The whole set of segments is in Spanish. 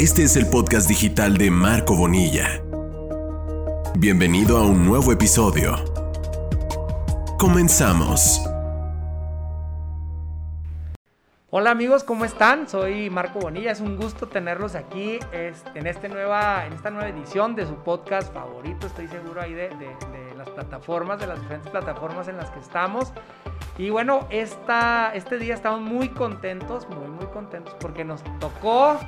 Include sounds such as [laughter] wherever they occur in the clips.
Este es el podcast digital de Marco Bonilla. Bienvenido a un nuevo episodio. Comenzamos. Hola amigos, ¿cómo están? Soy Marco Bonilla, es un gusto tenerlos aquí en, este nueva, en esta nueva edición de su podcast favorito, estoy seguro ahí de, de las plataformas, de las diferentes plataformas en las que estamos. Y bueno, esta, este día estamos muy contentos, muy, muy contentos, porque nos tocó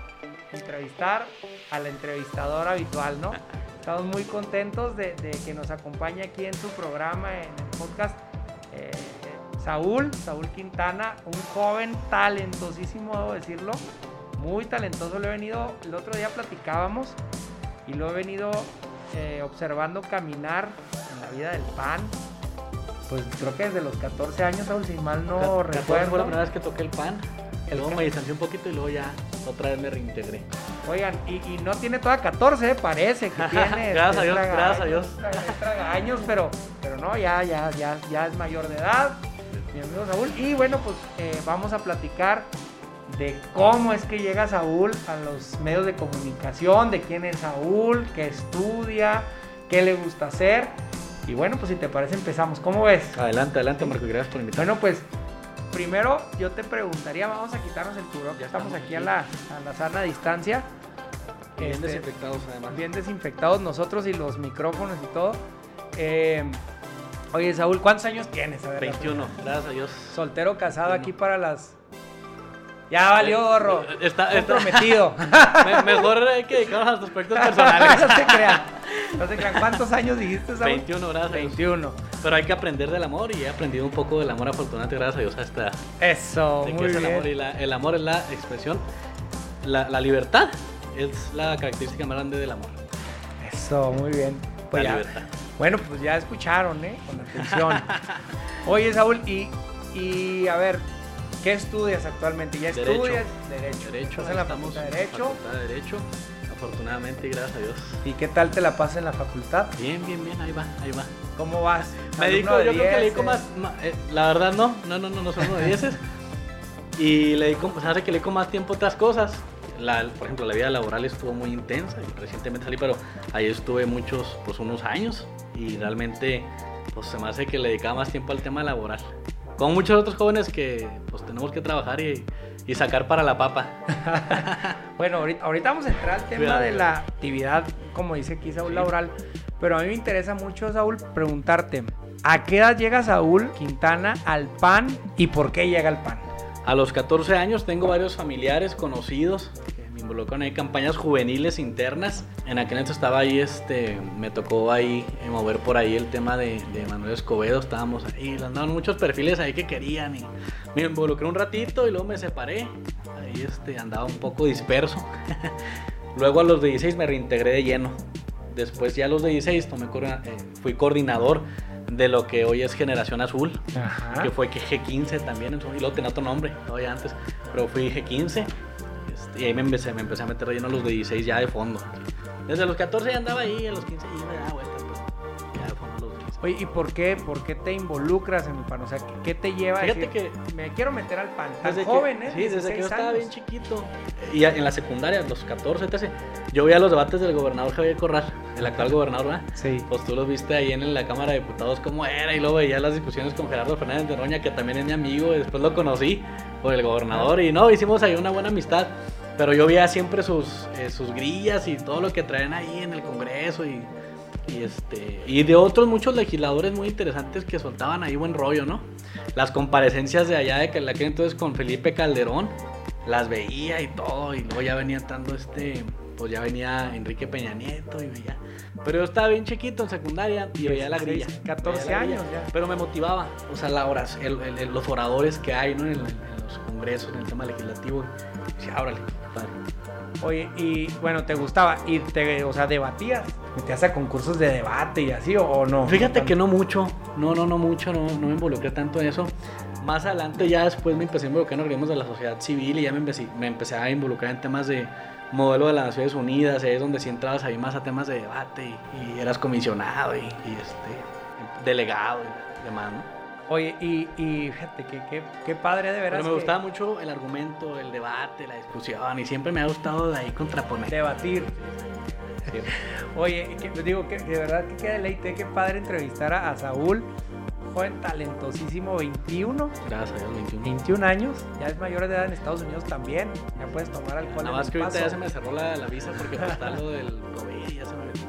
entrevistar a la entrevistadora habitual, ¿no? [laughs] Estamos muy contentos de, que nos acompañe aquí en su programa, en el podcast, eh, Saúl, Saúl Quintana, un joven talentosísimo, debo decirlo, muy talentoso. Lo he venido, el otro día platicábamos y lo he venido eh, observando caminar en la vida del pan, pues creo que desde los 14 años, Saúl, si mal no recuerdo. fue la primera vez que toqué el pan. luego me distancié un poquito y luego ya otra vez me reintegré. Oigan, y, no tiene toda 14, parece que [laughs] tiene. gracias a Dios, gracias a Dios. años, pero, pero no, ya, ya, ya, ya es mayor de edad, mi amigo Saúl. Y bueno, pues eh, vamos a platicar de cómo es que llega Saúl a los medios de comunicación, de quién es Saúl, qué estudia, qué le gusta hacer. Y bueno, pues si te parece empezamos. ¿Cómo ves? Adelante, adelante Marco, gracias por invitarme. Bueno, pues primero yo te preguntaría, vamos a quitarnos el cubrón, ya estamos aquí a la, a la sana distancia. Bien este, desinfectados además. Bien desinfectados nosotros y los micrófonos y todo. Eh, oye, Saúl, ¿cuántos años tienes? A 21, gracias a Dios. Soltero, casado aquí para las ya valió gorro. Está, prometido. [laughs] mejor hay que dedicarnos a los aspectos [laughs] personales. no se crean. No se crean. ¿Cuántos años dijiste, Saúl? 21, gracias. 21. Pero hay que aprender del amor y he aprendido un poco del amor afortunadamente, gracias a Dios, hasta. Eso, muy bien. El amor, y la, el amor es la expresión. La, la, libertad es la característica más grande del amor. Eso, muy bien. Pues la libertad. Bueno, pues ya escucharon, ¿eh? Con atención. [laughs] Oye, Saúl, y, y a ver, ¿Qué estudias actualmente? ¿Ya estudias Derecho? Derecho. ¿Estás en la facultad de Derecho? Facultad de Derecho, afortunadamente gracias a Dios. ¿Y qué tal te la pasas en la facultad? Bien, bien, bien, ahí va, ahí va. ¿Cómo vas? Me dedico, yo creo que le dedico más, eh, la verdad no, no, no, no, no son uno de dieces. y le dedico, pues hace que le dedico más tiempo a otras cosas. La, por ejemplo, la vida laboral estuvo muy intensa y recientemente salí, pero ahí estuve muchos, pues unos años y realmente, pues se me hace que le dedicaba más tiempo al tema laboral como muchos otros jóvenes que pues tenemos que trabajar y, y sacar para la papa. [laughs] bueno, ahorita, ahorita, vamos a entrar al tema de la actividad, como dice aquí Saúl Laboral, pero a mí me interesa mucho, Saúl, preguntarte, ¿a qué edad llega Saúl Quintana al PAN y por qué llega al PAN? A los 14 años tengo varios familiares conocidos involucran ahí campañas juveniles internas. En aquel entonces estaba ahí, este, me tocó ahí eh, mover por ahí el tema de, Manuel Escobedo, estábamos ahí, le andaban muchos perfiles ahí que querían y me involucré un ratito y luego me separé. Ahí este, andaba un poco disperso. [laughs] luego a los de 16 me reintegré de lleno. Después ya a los de 16 tomé, eh, fui coordinador de lo que hoy es Generación Azul, que fue que G15 también, y luego tenía otro nombre, todavía antes, pero fui G15 y ahí me empecé, me empecé a meter relleno a los de 16 ya de fondo. Desde los 14 ya andaba ahí, a los 15 ya me daba Oye, ¿y por qué, por qué te involucras en el pan? O sea, ¿qué te lleva Fíjate a decir, que me quiero meter al pan? Tan desde joven, ¿eh? Sí, desde que yo estaba bien chiquito. Y en la secundaria, los 14, 13, yo veía los debates del gobernador Javier Corral, el actual gobernador, ¿verdad? Sí. Pues tú los viste ahí en la Cámara de Diputados cómo era y luego veía las discusiones con Gerardo Fernández de Roña, que también es mi amigo, y después lo conocí por el gobernador y no, hicimos ahí una buena amistad. Pero yo veía siempre sus, eh, sus grillas y todo lo que traen ahí en el Congreso y, y, este, y de otros muchos legisladores muy interesantes que soltaban ahí buen rollo, ¿no? Las comparecencias de allá de que la que entonces con Felipe Calderón, las veía y todo, y luego ya venía estando este, pues ya venía Enrique Peña Nieto y veía. Pero yo estaba bien chiquito en secundaria y veía la grilla. 14 años ya. Pero me motivaba, o sea, la horas, los oradores que hay ¿no? en, los congresos, en el tema legislativo. Y decía, órale, Oye, y bueno, ¿te gustaba? ¿Y te, o sea, debatías? ¿Metías a concursos de debate y así o, no? Fíjate que no mucho, no, no, no mucho, no, no me involucré tanto en eso. Más adelante ya después me empecé a involucrar en organismos de la sociedad civil y ya me empecé, me empecé a involucrar en temas de modelo de las Naciones Unidas, es donde sí entrabas ahí más a temas de debate y, eras comisionado y, este, delegado y demás, ¿no? Oye, y, y fíjate, que, que, qué padre de veras. Pero me que gustaba mucho el argumento, el debate, la discusión y siempre me ha gustado de ahí contraponer. Debatir. [laughs] Oye, que, digo que de verdad que qué deleite, qué padre entrevistar a, a Saúl, joven talentosísimo, 21, Gracias a Dios, 21. 21 años, ya es mayor de edad en Estados Unidos también, ya puedes tomar alcohol Nada más que ahorita paso. ya se me cerró la, la visa porque pues, está lo del COVID y ya se me metió.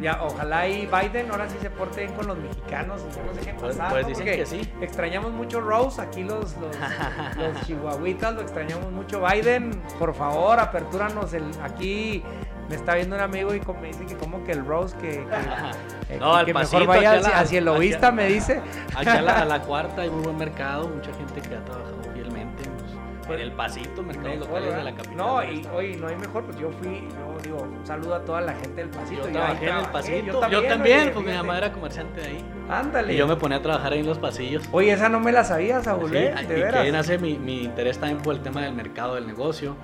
Ya, ojalá y Biden ahora sí se porte bien con los mexicanos y no nos dejen Pues- pasar, pues dicen que sí. Extrañamos mucho Rose, aquí los, los, [laughs] los chihuahuitas, lo extrañamos mucho. Biden, por favor, apertúranos el, aquí. Me está viendo un amigo y me dice que como que el Rose, que, que, [laughs] eh, No, que al mejor pasito, vaya aquí a la- hacia, el aquí a- lobista, me dice. Aquí a la, a la [laughs] cuarta hay muy buen mercado, mucha gente que ha trabajado en el pasito, mercados locales de la capital. No, y oye, no hay mejor, pues yo fui, yo digo, un saludo a toda la gente del pasito. Yo ahí trabajé en el pasito. Yo también, oye, pues mi fíjate. mamá era comerciante de ahí. Ándale. Y yo me ponía a trabajar ahí en los pasillos. Oye, esa no me la sabía, Saúl, Sí, ¿eh? y De que veras. ahí nace mi, mi interés también por el tema del mercado del negocio.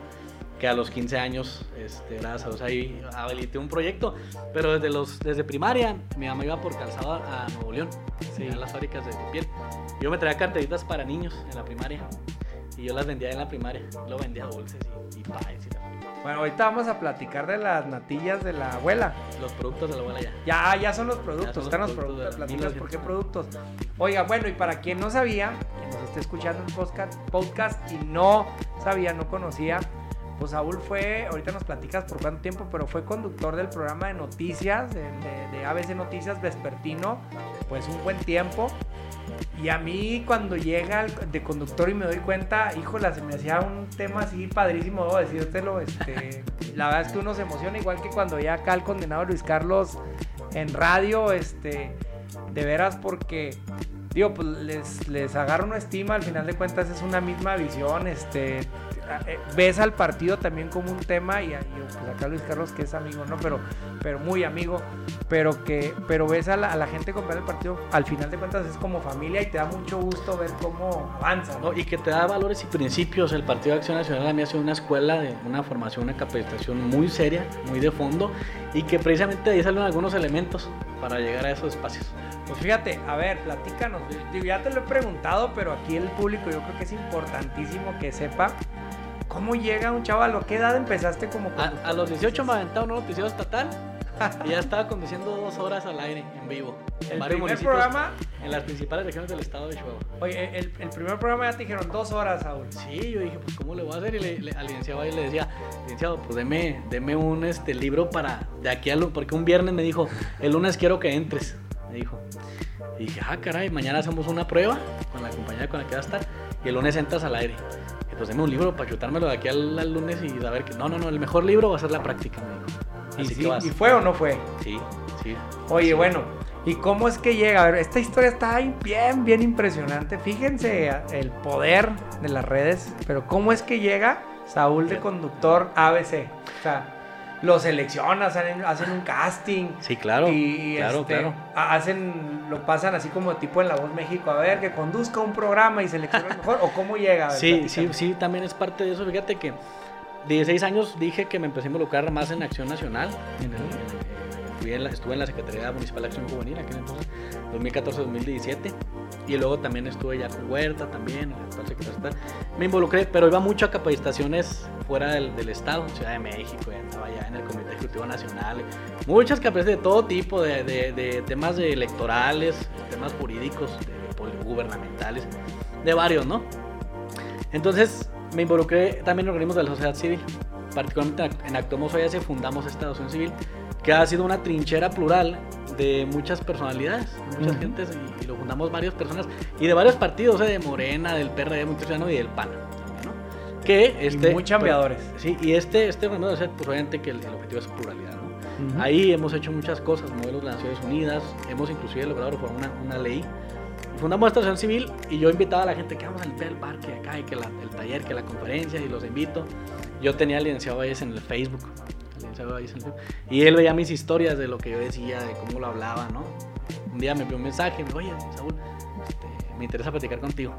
Que a los 15 años, este, gracias a Dios, ahí habilité un proyecto. Pero desde, los, desde primaria, mi mamá iba por calzado a Nuevo León. Sí. Sí. las fábricas de piel. Yo me traía carteritas para niños en la primaria. Y yo las vendía en la primaria. Lo vendía dulces y, y pies y la- Bueno, ahorita vamos a platicar de las natillas de la abuela. los productos de la abuela ya. Ya, ya son los productos, son están los productos productos. por qué 1900. productos. Oiga, bueno, y para quien no sabía, que nos esté escuchando el podcast, podcast y no sabía, no conocía, pues Saúl fue, ahorita nos platicas por cuánto tiempo, pero fue conductor del programa de noticias, de, de- de ABC Noticias Vespertino, pues un buen tiempo. Y a mí cuando llega el de conductor y me doy cuenta, híjola, se me hacía un tema así padrísimo, debo decírtelo. Este, la verdad es que uno se emociona igual que cuando ya acá el condenado Luis Carlos en radio, este, de veras porque, digo, pues les, les agarro una estima, al final de cuentas es una misma visión, este, ves al partido también como un tema y, y, pues acá Luis Carlos que es amigo, ¿no? Pero, pero muy amigo, pero que, pero ves a la, a la gente comprar el partido, al final de cuentas es como familia y te da mucho gusto ver cómo avanza, y que te da valores y principios. El Partido de Acción Nacional a mí ha sido una escuela de una formación, una capacitación muy seria, muy de fondo, y que precisamente de ahí salen algunos elementos para llegar a esos espacios. Pues fíjate, a ver, platícanos. Ya te lo he preguntado, pero aquí el público yo creo que es importantísimo que sepa cómo llega un chaval. ¿A qué edad empezaste como A, a los 18 me aventaba un noticiero estatal y ya estaba conduciendo dos horas al aire en vivo. En El varios primer programa, En las principales regiones del estado de Chihuahua. oye, el, el primer programa ya te dijeron dos horas, Saúl. Sí, yo dije, pues ¿cómo le voy a hacer? Y le, le- al licenciado ahí le decía, licenciado, pues deme, deme un este, libro para de aquí a lu- porque un viernes me dijo, el lunes quiero que entres, me dijo. Y dije, ah, caray, mañana hacemos una prueba con la compañía con la que va a estar y el lunes entras al aire. Pues deme un libro para chutármelo de aquí al, al lunes y saber que no, no, no, el mejor libro va a ser la práctica, me dijo. ¿Y, Así sí- que vas. ¿Y fue o no fue? Sí, sí. Oye, Sí. bueno, ¿y cómo es que llega? A ver, esta historia está bien, bien impresionante. Fíjense el poder de las redes, pero ¿cómo es que llega Saúl de conductor ABC? O sea, lo seleccionas, hacen, hacen un casting. Sí, claro. y claro, este, claro. hacen, lo pasan así como tipo en La Voz México, a ver, que conduzca un programa y seleccione el mejor, o cómo llega. Ver, Sí, sí, sí, también es parte de eso. Fíjate que 16 años dije que me empecé a involucrar más en Acción Nacional. En el- en- fui en la- estuve en la Secretaría Municipal de Acción Juvenil, aquel entonces, 2014-2017. Y luego también estuve ya con Huerta, también, en. Me involucré, pero iba mucho a capacitaciones fuera del, del Estado, Ciudad de México, ya en el Comité Ejecutivo Nacional. Muchas capacitaciones de todo tipo, de, de- de temas electorales, temas jurídicos, de gubernamentales, de varios, ¿no? Entonces me involucré también en organismos de la sociedad civil, particularmente en Actuamos se fundamos esta asociación civil, que ha sido una trinchera plural de muchas personalidades, de muchas Ujú. gentes, y, y lo fundamos varias personas, y de varios partidos, ¿eh? de Morena, del PRD, Ciudadano y del PAN. Que este, muy chambeadores. pues, sí, y este, este organismo de sociedad, pues obviamente que el, el objetivo es pluralidad, ¿no? Ujú. Ahí hemos hecho muchas cosas, modelos de Naciones Unidas, hemos inclusive logrado reformar una, una ley. Fundamos esta asociación civil y yo invitaba a la gente que vamos a limpiar el parque acá y que la- el taller, que la conferencia y los invito. Yo tenía al licenciado Valles en el Facebook. Valles en el Facebook, Y él veía mis historias de lo que yo decía, de cómo lo hablaba, ¿no? Un día me envió un mensaje, me dijo, oye, Saúl, este, me interesa platicar contigo.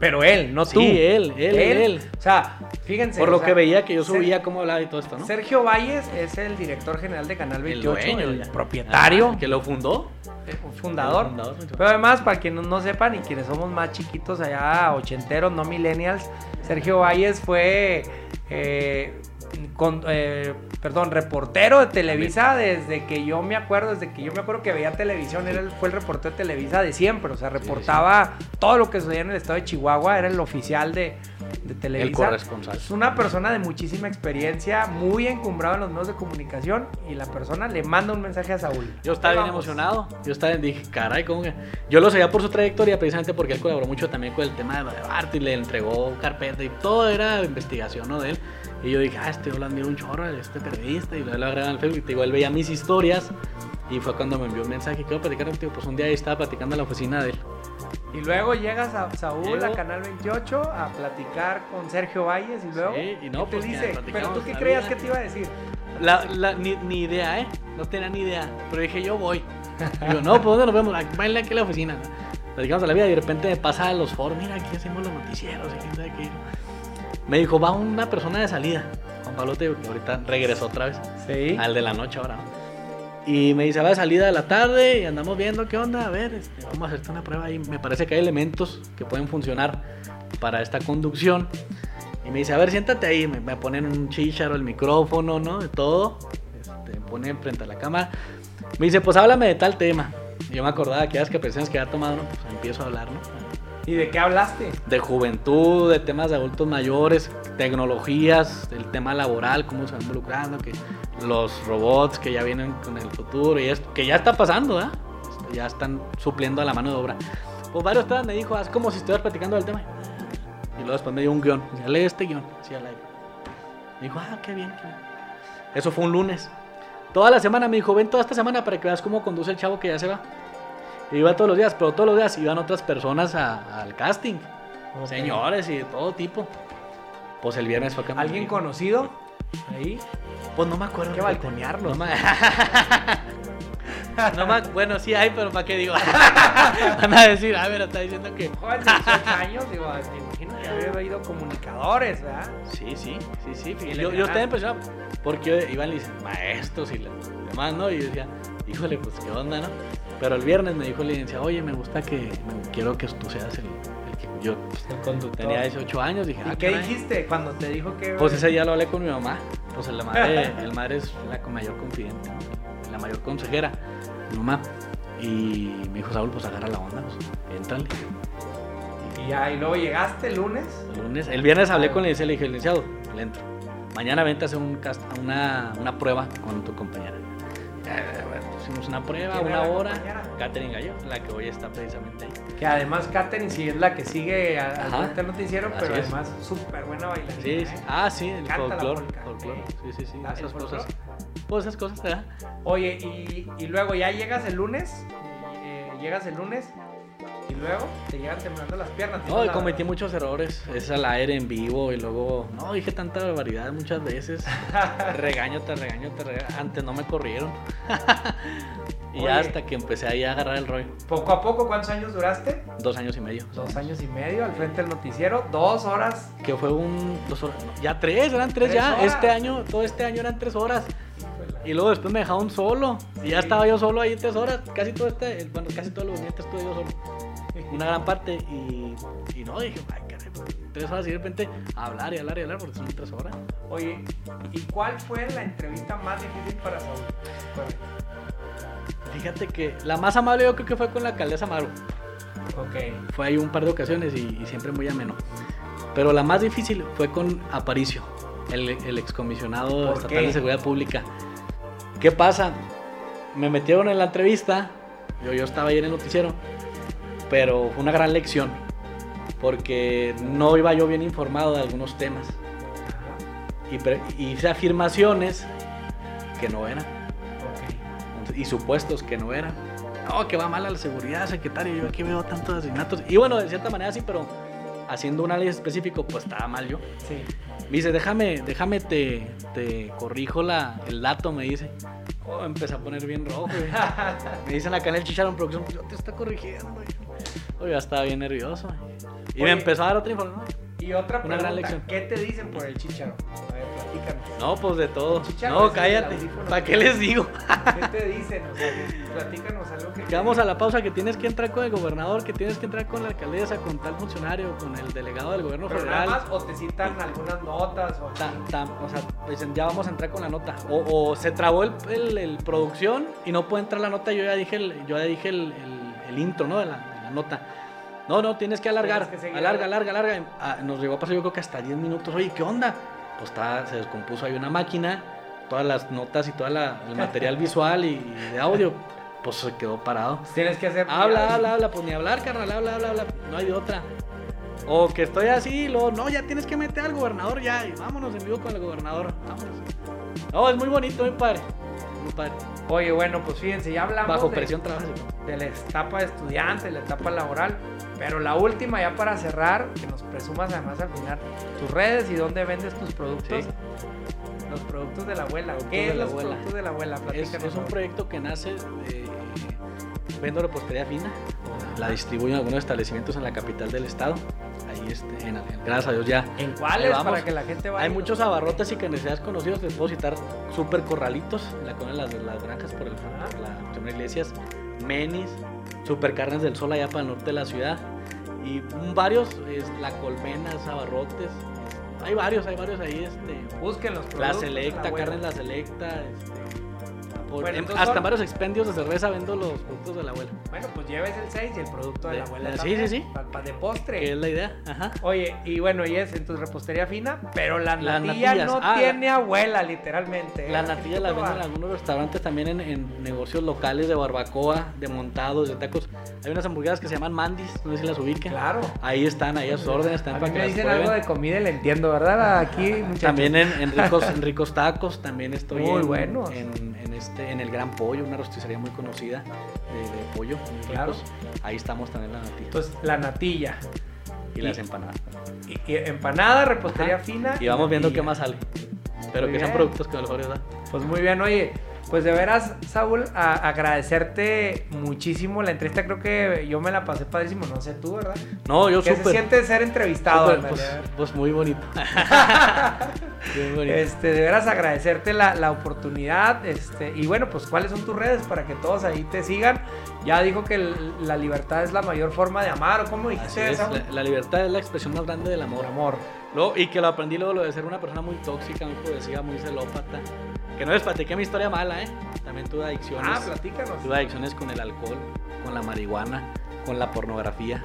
Pero él, no tú. Sí, él, él, él. O sea, fíjense. Por o lo sea, que veía que yo subía cómo hablaba y todo esto, ¿no? Sergio Valles es el director general de Canal 28, el, dueño, propietario, Ah, que lo fundó. fundador. Fundador. Pero además, para quienes no sepan y quienes somos más chiquitos allá, ochenteros, no millennials, Sergio Valles fue, eh, con- eh, perdón, reportero de Televisa desde que yo me acuerdo, desde que yo me acuerdo que veía televisión, él fue el reportero de Televisa de siempre, o sea, reportaba todo lo que sucedía en el estado de Chihuahua, era el oficial de, de Televisa. El corresponsal. Es una persona de muchísima experiencia, muy encumbrado en los medios de comunicación y la persona le manda un mensaje a Saúl. Yo estaba bien emocionado. Yo estaba, dije, caray, ¿cómo que? Yo lo sabía por su trayectoria, precisamente porque él colaboró mucho también con el tema de Bart y le entregó carpeta y todo era investigación, ¿no? De él. Y yo dije, ah, este yo lo admiro un chorro, este periodista, y lo agregan al Facebook. Y te digo, él veía mis historias y fue cuando me envió un mensaje, quiero platicar contigo. Pues un día ahí estaba platicando en la oficina de él. Y luego llegas a Saúl, Llego. a Canal 28, a platicar con Sergio Valles y luego. Sí, y no, ¿qué te pues, que dice? Pero tú qué creías que te iba a decir. La, la- ni, ni idea, ¿eh? No tenía ni idea. Pero dije, yo voy. Y yo, no, pues ¿dónde nos vemos? Aquí, Baila aquí en la oficina. Platicamos a la vida y de repente me pasa a los foros, mira, aquí hacemos los noticieros y quién sabe qué. Me dijo, va una persona de salida. Juan Pablo Teo, que ahorita regresó otra vez. Sí. Al de la noche ahora. Y me dice, va de salida de la tarde y andamos viendo qué onda. A ver, este, vamos a hacerte una prueba ahí. Me parece que hay elementos que pueden funcionar para esta conducción. Y me dice, a ver, siéntate ahí. Me, me ponen un chicharo, el micrófono, ¿no? De todo. Este, me ponen frente a la cámara. Me dice, pues háblame de tal tema. Y yo me acordaba de aquellas que personas que había tomado, ¿no? Pues empiezo a hablar, ¿no? ¿Y de qué hablaste? de juventud, de temas de adultos mayores, tecnologías, el tema laboral, cómo se va involucrando, que los robots que ya vienen con el futuro y esto, que ya está pasando. Este, Ya están supliendo a la mano de obra. Pues varios temas me dijo, haz como si estuvieras platicando del tema. Y luego después me dio un guion. Decía, lee este guion, así al aire. Me dijo, ah, qué bien, qué bien. Eso fue un lunes. Toda la semana me dijo, ven toda esta semana para que veas cómo conduce el chavo que ya se va. Iba todos los días, pero todos los días iban otras personas a- al casting. Señores y de todo tipo. Pues el viernes fue que me ¿Alguien conocido? Ahí. Pues no me acuerdo. Hay que balconearlo. No me... [laughs] no me- Bueno, sí hay, pero ¿para qué digo? [laughs] Van a decir, a ver, está diciendo que... Joven de 18 años, digo, me imagino que habría oído comunicadores, ¿verdad? Sí, sí, sí, sí. Yo, yo estaba impresionado porque iban y dicen, maestros y demás, ¿no? Y yo decía, híjole, pues qué onda, ¿no? Pero el viernes me dijo el licenciado, oye, me gusta que, me- quiero que tú seas el, el que yo pues, El conductor. tenía 18 años, dije, ¿Y ah, qué caray. dijiste cuando te dijo que... Pues ese día lo hablé con mi mamá. Pues la madre, [laughs] el madre es la mayor confidente, ¿no? la mayor consejera, mi mamá. Y me dijo, Saúl, pues agarra la onda, pues, éntrale. Y ya, y luego llegaste el lunes. El lunes, el viernes hablé con el licenciado, le dije, licenciado, le entro. Mañana vente a hacer un cast- una, una prueba con tu compañera. Hicimos una prueba, ¿Quién una hora. Catherine Gallo, la que hoy está precisamente ahí. Que además Katherine sí es la que sigue a- al Ajá. frente del noticiero, Así pero es. además súper buena bailarina. Sí, ¿eh? sí. Ah, sí, el folclore. sí. Sí, sí. Ah, ¿el Esas cosas. Pues esas cosas, ¿verdad? Oye, y, y luego ya llegas el lunes, eh, llegas el lunes y luego te llegan temblando las piernas. No, y la- cometí muchos errores. Es al aire en vivo y luego. No, dije tanta barbaridad muchas veces. [laughs] regaño, te regaño, te regaño. Antes no me corrieron. [laughs] y Oye. hasta que empecé ahí a agarrar el rollo. Poco a poco, ¿cuántos años duraste? Dos años y medio. Dos años y medio al frente del noticiero, dos horas. Que fue un. Dos horas. no, ya tres, eran tres, Tres ya. horas. Este año, todo este año eran tres horas. Y luego después me dejaron solo. Y ya estaba yo solo ahí tres horas. Casi todo este. Bueno, casi todos los días estuve yo solo. Una gran parte. Y, y no, dije, ay, caray, tres horas y de repente hablar y hablar y hablar porque son tres horas. Oye, ¿y cuál fue la entrevista más difícil para Saúl? Fíjate que la más amable yo creo que fue con la alcaldesa Maru. ok. Fue ahí un par de ocasiones y, y siempre muy ameno. Pero la más difícil fue con Aparicio, el, el excomisionado ¿Por estatal qué? de seguridad pública. ¿Qué pasa? Me metieron en la entrevista, yo, yo estaba ahí en el noticiero, pero fue una gran lección, porque no iba yo bien informado de algunos temas. Y hice afirmaciones que no eran y supuestos que no eran. No, que va mal a la seguridad, secretario. Yo aquí veo tantos asesinatos. Y bueno, de cierta manera sí, pero haciendo un análisis específico, pues estaba mal yo. Sí. Me dice, déjame, déjame, te, te corrijo la, el dato, me dice. Oh, empecé a poner bien rojo. [laughs] me dicen acá en el Chicharón Producción, yo te está corrigiendo. Ya estaba bien nervioso. Y me empezó a dar otra información. Y otra Una pregunta, gran lección. ¿qué te dicen por el chicharo? A ver, platícanos. No, pues de todo. No, cállate. ¿Para qué les digo? ¿Qué te dicen? O sea, platícanos algo que... Que vamos a la pausa, que tienes que entrar con el gobernador, que tienes que entrar con la alcaldesa, con tal funcionario, con el delegado del gobierno Pero nada federal. más, o te citan algunas notas, o... Sea, dicen, ya vamos a entrar con la nota. O, o se trabó el, el- el producción y no puede entrar la nota. Yo ya dije el, yo ya dije el, el- intro, ¿no? De la nota. No, no, tienes que alargar. Tienes que seguir alarga, alarga, alarga. Ah, nos llegó a pasar yo creo que hasta 10 minutos. Oye, ¿qué onda? Pues está, se descompuso ahí una máquina, todas las notas y todo el material visual y, y de audio, pues se quedó parado. Tienes que hacer... Habla, habla, habla, pues ni hablar, carnal, habla, habla, habla, no hay de otra. O que estoy así, luego, no, ya tienes que meter al gobernador ya, y vámonos en vivo con el gobernador, vámonos. No, es muy bonito, muy padre, muy padre. Oye, bueno, pues fíjense, ya hablamos Bajo de, presión trabajas. De la etapa de estudiante, la etapa laboral, pero la última ya para cerrar, que nos presumas además al final tus redes y dónde vendes tus productos. Sí. Los productos de la abuela. ¿Qué de es los abuela. productos de la abuela? Es, es un proyecto que nace de vendo repostería fina, la distribuyo en algunos establecimientos en la capital del estado. Ahí, este, en- gracias a Dios ya ¿En cuáles? Para que la gente vaya. Hay muchos abarrotes y carnicerías conocidos, les puedo citar Super Corralitos, en la colonia de las, las Granjas por, el, por la Primera Iglesias, Menis, Super Carnes del Sol allá para el norte de la ciudad, y varios, es, La Colmena, Abarrotes, es- hay varios, hay varios ahí, este, Busquen los La productos Selecta. Carnes La Selecta, este, por- Bueno, en- entonces hasta varios expendios de cerveza vendo los productos de la abuela, Bueno, pues lleves el 6 y el producto de, De- la abuela. sí, también, sí, sí. pa- pa- de postre. que es la idea, ajá. Oye, y bueno, y es en tu repostería fina, pero la Las natilla natillas. no Ah, tiene abuela, literalmente. ¿eh? La natilla la venden en algunos restaurantes también en, en negocios locales de barbacoa, de montados, de tacos. Hay unas hamburguesas que se llaman mandis, no sé si las ubiquen. Claro. Ahí están, ahí a sus órdenes, están A mí para que me dicen algo de comida y le entiendo, ¿verdad? Aquí, muchachos. También en, en [laughs] ricos, en ricos tacos, también estoy Muy en, buenos. en, en este, en el Gran Pollo, una rosticería muy conocida de, de pollo. Claro. ricos. Ahí estamos también la natilla. Entonces, la natilla. y las empanadas. Y, y empanada, repostería Ajá. fina. Y vamos viendo qué más sale. Pero Muy que sean bien. productos que mejor ¿verdad? Pues muy bien, oye. Pues de veras, Saúl, a- agradecerte muchísimo la entrevista. Creo que yo me la pasé padrísimo. No sé tú, ¿verdad? No, yo ¿Qué se súper. siente ser entrevistado? pues, pues muy bonito. [laughs] [laughs] Muy bonito. Este, de veras agradecerte la, la oportunidad. Este, y bueno, pues cuáles son tus redes para que todos ahí te sigan. Ya dijo que el- la libertad es la mayor forma de amar, o cómo dijiste, Saúl? la, la libertad es la expresión más grande del amor. Por amor. Y que lo aprendí luego lo de ser una persona muy tóxica, muy poesía, muy celópata. Que no les platiqué mi historia mala, ¿eh? También tuve adicciones. Ah, platícanos. tuve adicciones con el alcohol, con la marihuana, con la pornografía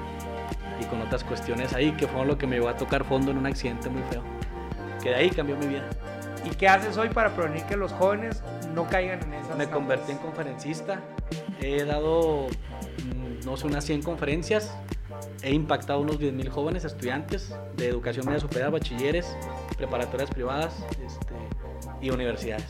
y con otras cuestiones ahí que fueron lo que me llevó a tocar fondo en un accidente muy feo. Que de ahí cambió mi vida. ¿Y qué haces hoy para prevenir que los jóvenes no caigan en esas Me convertí en conferencista. He dado, mm, no sé, unas 100 conferencias. He impactado a unos 10.000 jóvenes estudiantes de educación media superior, bachilleres, preparatorias privadas este, y universidades.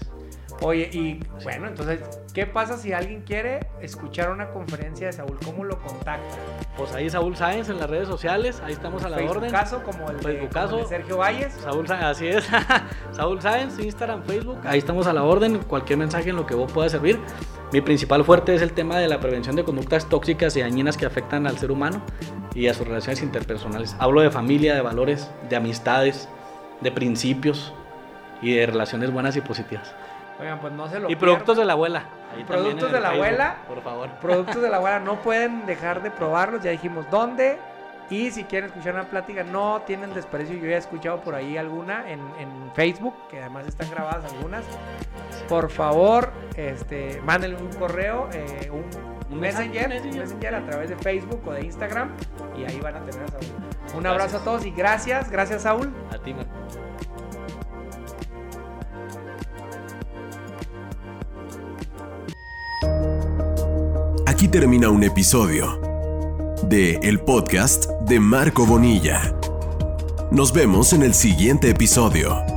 Oye, y bueno, entonces, ¿qué pasa si alguien quiere escuchar una conferencia de Saúl? ¿Cómo lo contacta? Pues ahí Saúl Sáenz en las redes sociales, ahí estamos a la orden. caso como el de, como el de Sergio Valles. Saúl Sáenz, así es. [laughs] Saúl Sáenz, Instagram, Facebook, ahí estamos a la orden. Cualquier mensaje en lo que vos pueda servir. Mi principal fuerte es el tema de la prevención de conductas tóxicas y dañinas que afectan al ser humano y a sus relaciones interpersonales. Hablo de familia, de valores, de amistades, de principios y de relaciones buenas y positivas. Oigan, pues no se lo Y productos pierdan. de la abuela. Ahí Productos de la Facebook, abuela. Por favor. Productos de la abuela, no pueden dejar de probarlos. Ya dijimos dónde. Y si quieren escuchar una plática, no tienen desprecio. Yo ya he escuchado por ahí alguna en, en Facebook, que además están grabadas algunas. Por favor, este, mándenle un correo, eh, un, Un messenger, un messenger. a través de Facebook o de Instagram. Y ahí van a tener a Saúl. Un Gracias. abrazo a todos y gracias, gracias Saúl. A ti, Marco. Aquí termina un episodio de el podcast de Marco Bonilla. Nos vemos en el siguiente episodio.